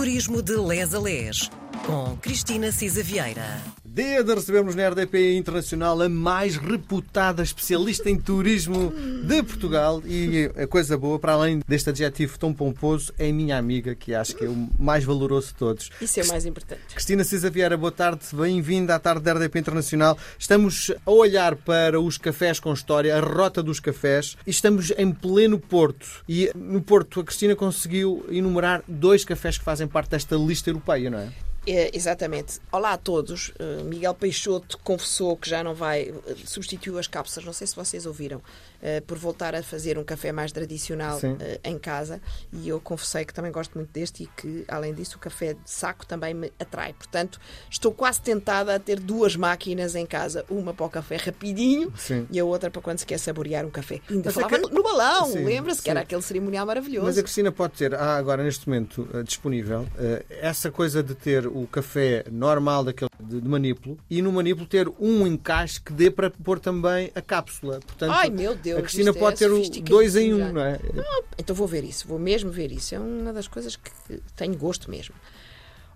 Turismo de Les a Les, com Cristina Cisa Vieira. Dia de recebermos na RDP Internacional a mais reputada especialista em turismo de Portugal e a coisa boa, para além deste adjetivo tão pomposo, é a minha amiga, que acho que é o mais valoroso de todos. Isso é o mais importante. Cristina Cisa Vieira, boa tarde, bem-vinda à tarde da RDP Internacional. Estamos a olhar para os cafés com história, a rota dos cafés, e estamos em pleno Porto. E no Porto a Cristina conseguiu enumerar dois cafés que fazem parte desta lista europeia, não é? É, exatamente. Olá a todos. Uh, Miguel Peixoto confessou que já não vai, uh, substituiu as cápsulas, não sei se vocês ouviram, uh, por voltar a fazer um café mais tradicional em casa. E eu confessei que também gosto muito deste e que, além disso, o café de saco também me atrai. Portanto, estou quase tentada a ter duas máquinas em casa. Uma para o café rapidinho Sim. e a outra para quando se quer saborear um café. Ainda Mas falava no, no balão, lembra-se que era aquele cerimonial maravilhoso. Mas a Cristina pode ter, há agora neste momento disponível, essa coisa de ter o café normal daquele de, de manípulo e no manípulo ter um encaixe que dê para pôr também a cápsula. Portanto, Ai, meu Deus, a Cristina pode é ter o dois em um, não é? Ah, então vou ver isso, vou mesmo ver isso. É uma das coisas que tenho gosto mesmo.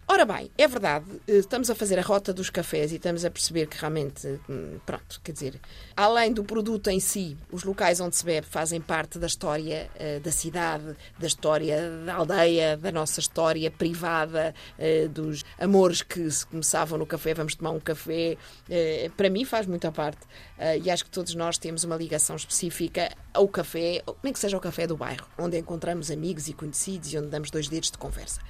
Ora bem, é verdade, estamos a fazer a rota dos cafés e estamos a perceber que realmente, pronto, quer dizer, além do produto em si, os locais onde se bebe fazem parte da história uh, da cidade, da história da aldeia, da nossa história privada, uh, dos amores que se começavam no café, vamos tomar um café. Uh, para mim faz muita parte e acho que todos nós temos uma ligação específica ao café, nem que seja o café do bairro, onde encontramos amigos e conhecidos e onde damos dois dedos de conversa.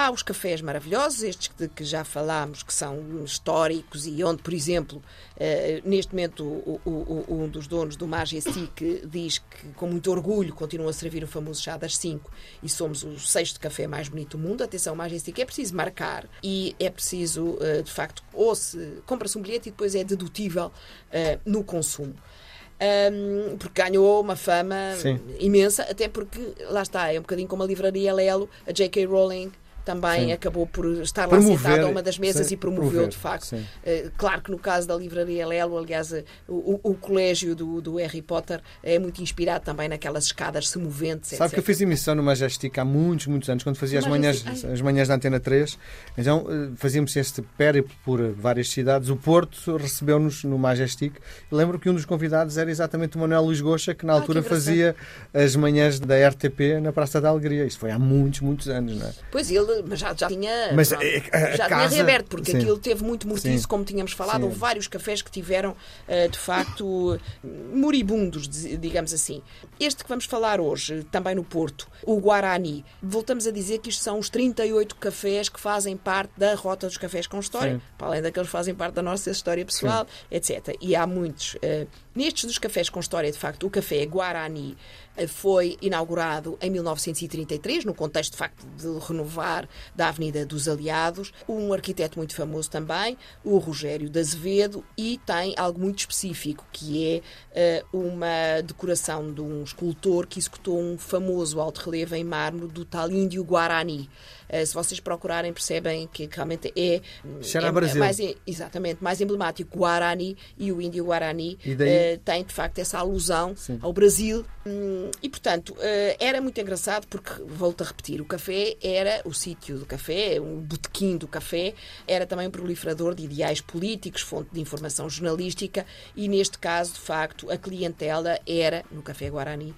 Há os cafés maravilhosos, estes de que já falámos, que são históricos e onde, por exemplo, uh, neste momento o, o, o, um dos donos do Majestic diz que com muito orgulho continua a servir o famoso chá das 5 e somos o sexto café mais bonito do mundo. Atenção, o Majestic é preciso marcar e é preciso, uh, de facto, ou se compra-se um bilhete e depois é dedutível uh, no consumo. Um, porque ganhou uma fama Sim. imensa, até porque, lá está, é um bocadinho como a livraria Lelo, a J.K. Rowling também Sim. acabou por estar lá promover, sentado a uma das mesas sim, e promoveu, promover, de facto. Uh, claro que no caso da Livraria Lelo, aliás, uh, o, o, colégio do, do, Harry Potter é muito inspirado também naquelas escadas semoventes. Sabe etc. que eu fiz emissão no Majestic há muitos, muitos anos, quando fazia as manhãs, as manhãs da Antena 3. Então uh, fazíamos este périplo por várias cidades. O Porto recebeu-nos no Majestic. Lembro que um dos convidados era exatamente o Manuel Luís Goxa, que na altura ah, que fazia as manhãs da RTP na Praça da Alegria. Isto foi há muitos, muitos anos, não é? Pois ele já, já tinha mas pronto, a, a já casa... tinha reaberto, porque Sim. aquilo teve muito mortiço, Sim. como tínhamos falado. Sim. Houve vários cafés que tiveram, uh, de facto, moribundos, digamos assim. Este que vamos falar hoje, também no Porto, o Guarani, voltamos a dizer que isto são os 38 cafés que fazem parte da rota dos cafés com história, Sim. para além daqueles que fazem parte da nossa história pessoal, etc. E há muitos. Nestes dos cafés com história, de facto, o café Guarani foi inaugurado em 1933, no contexto, de facto, de renovar da Avenida dos Aliados. Um arquiteto muito famoso também, o Rogério de Azevedo, e tem algo muito específico, que é uh, uma decoração de um escultor que executou um famoso alto relevo em mármore do tal índio Guarani. Uh, se vocês procurarem, percebem que realmente é, é, Brasil. mais, exatamente, mais emblemático. Guarani e o índio Guarani uh, tem, de facto, essa alusão Sim. ao Brasil. Hum, e, portanto, era muito engraçado porque, volto a repetir, o café era o sítio do café, o botequim do café, era também um proliferador de ideais políticos, fonte de informação jornalística e, neste caso, de facto, a clientela era, no Café Guarani,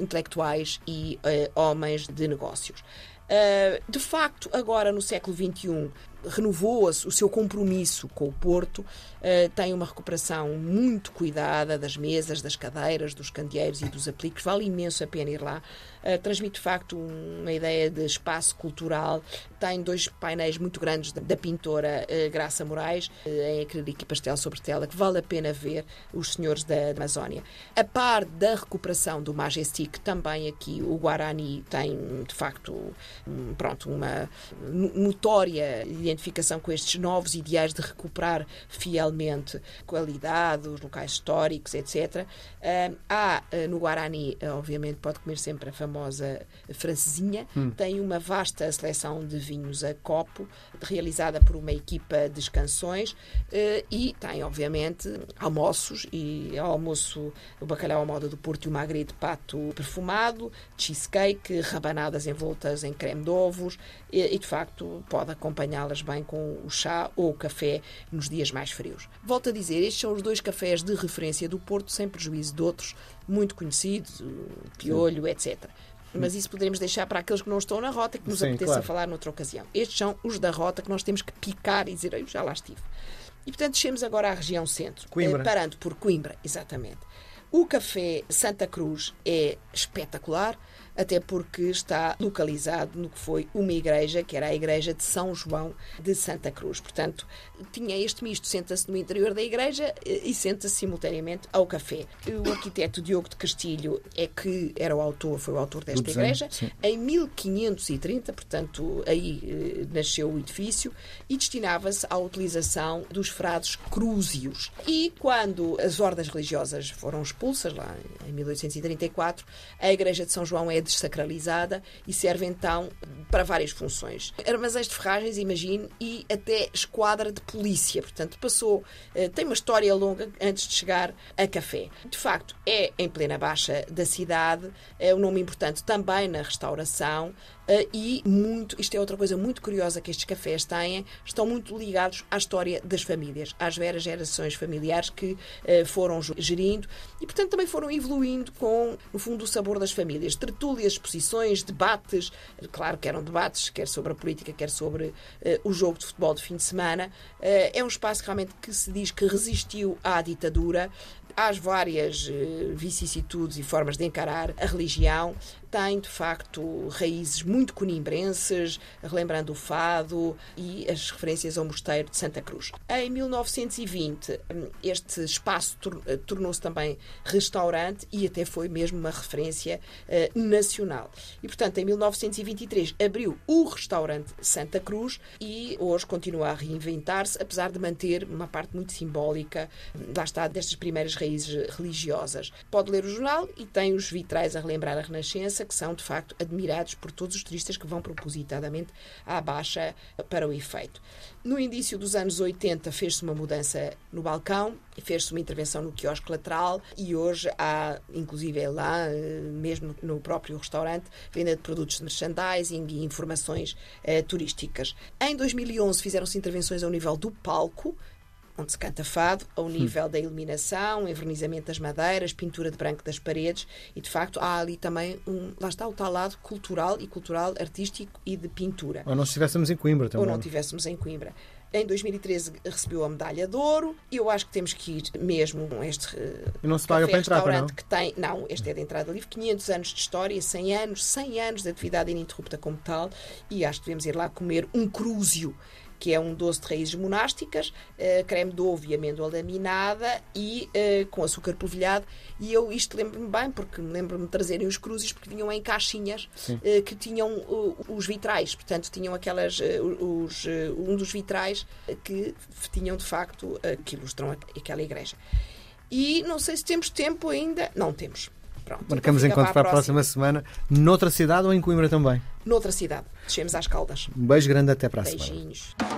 intelectuais e homens de negócios. Uh, de facto, agora no século XXI, renovou-se o seu compromisso com o Porto, uh, tem uma recuperação muito cuidada das mesas, das cadeiras, dos candeeiros e dos apliques, vale imenso a pena ir lá. Uh, transmite de facto uma ideia de espaço cultural, tem dois painéis muito grandes da, pintora uh, Graça Moraes, em acrílico e pastel sobre tela, que vale a pena ver os senhores da Amazónia. A par da recuperação do Majestic, também aqui o Guarani tem de facto pronto, uma notória identificação com estes novos ideais de recuperar fielmente qualidade, os locais históricos, etc. Há uh, no Guarani, uh, obviamente, pode comer sempre a famosa francesinha, hum. tem uma vasta seleção de vinhos a copo, realizada por uma equipa de escansões, e tem, obviamente, almoços e almoço, o bacalhau à moda do Porto e o magre de pato perfumado, cheesecake, rabanadas envoltas em creme de ovos, e, e de facto pode acompanhá-las bem com o chá ou o café nos dias mais frios. Volto a dizer, estes são os dois cafés de referência do Porto, sem prejuízo de outros muito conhecidos, Piolho, Sim. etc. Mas isso poderemos deixar para aqueles que não estão na rota e que nos Sim, apeteça claro. falar noutra ocasião. Estes são os da rota que nós temos que picar e dizer, eu já lá estive. E portanto, descemos agora à região centro, Coimbra. Eh, parando por Coimbra, exatamente. O café Santa Cruz é espetacular até porque está localizado no que foi uma igreja, que era a igreja de São João de Santa Cruz. Portanto, tinha este misto, senta-se no interior da igreja eh, e senta-se simultaneamente ao café. O arquiteto Diogo de Castilho é que era o autor, foi o autor desta igreja, em 1530, portanto, aí eh, nasceu o edifício e destinava-se à utilização dos frades crúzios. E quando as ordens religiosas foram expulsas, lá em 1834, a igreja de São João é desacralizada e serve então para várias funções. Armazéns de ferragens, imagine, e até esquadra de polícia. Portanto, passou, eh, tem uma história longa antes de chegar a café. De facto, é em plena baixa da cidade, é um nome importante também na restauração, Uh, e muito, isto é outra coisa muito curiosa que estes cafés têm, estão muito ligados à história das famílias, às várias gerações familiares que uh, foram gerindo e, portanto, também foram evoluindo com, no fundo, o sabor das famílias. Tertúlias, exposições, debates, claro que eram debates, quer sobre a política, quer sobre uh, o jogo de futebol de fim de semana. é um espaço realmente que se diz que resistiu à ditadura, às várias vicissitudes e formas de encarar a religião, tem de facto raízes muito conimbrenses, relembrando o fado e as referências ao mosteiro de Santa Cruz. Em 1920, este espaço eh, tornou-se também restaurante e até foi mesmo uma referência uh, nacional. E, portanto, em 1923 abriu o restaurante Santa Cruz e hoje continua a reinventar-se, apesar de manter uma parte muito simbólica, lá está, destas primeiras raízes religiosas. Pode ler o jornal e tem os vitrais a relembrar a Renascença que são, de facto, admirados por todos os turistas que vão propositadamente à Baixa para o efeito. No início dos anos 80 fez-se uma mudança no balcão, fez-se uma intervenção no quiosque lateral e hoje há, inclusive é lá, eh, mesmo no próprio restaurante, venda de produtos de merchandising e informações eh, turísticas. Em 2011 fizeram-se intervenções ao nível do palco, onde se canta fado, ao nível hum. da iluminação, envernizamento das madeiras, pintura de branco das paredes e, de facto, há ali também um. Lá está o tal lado cultural e cultural, artístico e de pintura. Ou não estivéssemos em Coimbra também. Ou não estivéssemos em Coimbra. Em 2013 recebeu a medalha de ouro e eu acho que temos que ir mesmo a este e não se paga para entrar, restaurante não? que tem, não, este é de entrada livre, 500 anos de história, 100 anos, 100 anos de atividade ininterrupta como tal e acho que devemos ir lá comer um crúzio que é um doce de raízes monásticas, uh, creme de ovo e amêndoa laminada e uh, com açúcar polvilhado. E eu isto lembro-me bem, porque me lembro-me de trazerem os cruzes, porque vinham em caixinhas uh, que tinham os vitrais, portanto, tinham aquelas, os, um dos vitrais que tinham de facto, que ilustram aquela igreja. E não sei se temos tempo ainda. Não temos. Pronto, Marcamos então encontro para a, para a próxima semana, noutra cidade ou em Coimbra também? Noutra cidade. Descemos às Caldas. Um beijo grande até para a Beijinhos. semana.